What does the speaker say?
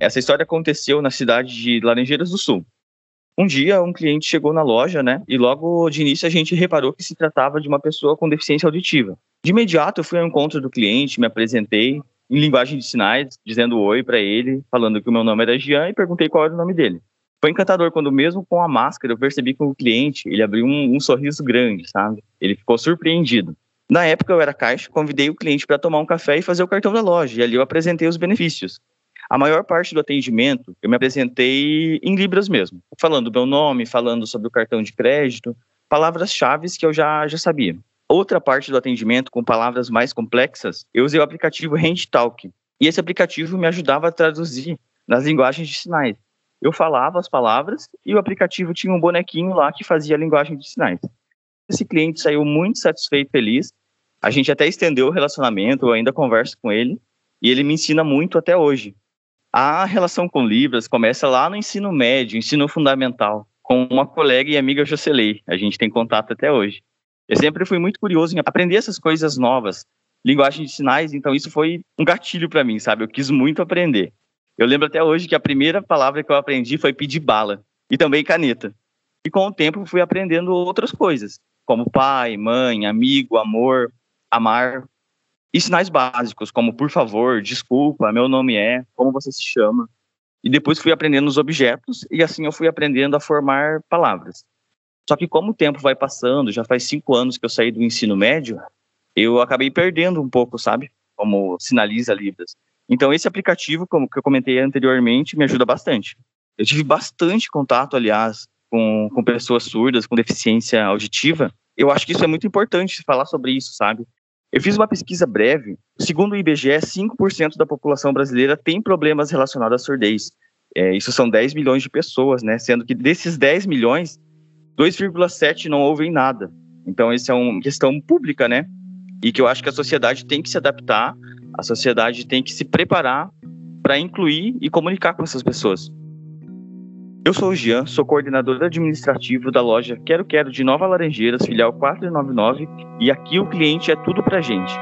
Essa história aconteceu na cidade de Laranjeiras do Sul. Um dia, um cliente chegou na loja, né? E logo de início a gente reparou que se tratava de uma pessoa com deficiência auditiva. De imediato, eu fui ao encontro do cliente, me apresentei em linguagem de sinais, dizendo oi para ele, falando que o meu nome era Jean e perguntei qual era o nome dele. Foi encantador quando, mesmo com a máscara, eu percebi que o cliente ele abriu um, um sorriso grande, sabe? Ele ficou surpreendido. Na época eu era caixa, convidei o cliente para tomar um café e fazer o cartão da loja, e ali eu apresentei os benefícios. A maior parte do atendimento eu me apresentei em Libras mesmo, falando meu nome, falando sobre o cartão de crédito, palavras-chave que eu já, já sabia. Outra parte do atendimento, com palavras mais complexas, eu usei o aplicativo HandTalk. E esse aplicativo me ajudava a traduzir nas linguagens de sinais eu falava as palavras e o aplicativo tinha um bonequinho lá que fazia a linguagem de sinais. Esse cliente saiu muito satisfeito, feliz. A gente até estendeu o relacionamento, eu ainda converso com ele e ele me ensina muito até hoje. A relação com Libras começa lá no ensino médio, ensino fundamental, com uma colega e amiga Jocelei. A gente tem contato até hoje. Eu sempre fui muito curioso em aprender essas coisas novas, linguagem de sinais, então isso foi um gatilho para mim, sabe? Eu quis muito aprender. Eu lembro até hoje que a primeira palavra que eu aprendi foi pedir bala e também caneta. E com o tempo fui aprendendo outras coisas, como pai, mãe, amigo, amor, amar. E sinais básicos, como por favor, desculpa, meu nome é, como você se chama. E depois fui aprendendo os objetos e assim eu fui aprendendo a formar palavras. Só que como o tempo vai passando, já faz cinco anos que eu saí do ensino médio, eu acabei perdendo um pouco, sabe? Como sinaliza Libras. Então, esse aplicativo, como que eu comentei anteriormente, me ajuda bastante. Eu tive bastante contato, aliás, com, com pessoas surdas, com deficiência auditiva. Eu acho que isso é muito importante falar sobre isso, sabe? Eu fiz uma pesquisa breve. Segundo o IBGE, 5% da população brasileira tem problemas relacionados à surdez. É, isso são 10 milhões de pessoas, né? Sendo que desses 10 milhões, 2,7 não ouvem nada. Então, isso é uma questão pública, né? E que eu acho que a sociedade tem que se adaptar a sociedade tem que se preparar para incluir e comunicar com essas pessoas. Eu sou o Jean, sou coordenador administrativo da loja Quero Quero de Nova Laranjeiras, filial 499, e aqui o cliente é tudo pra gente.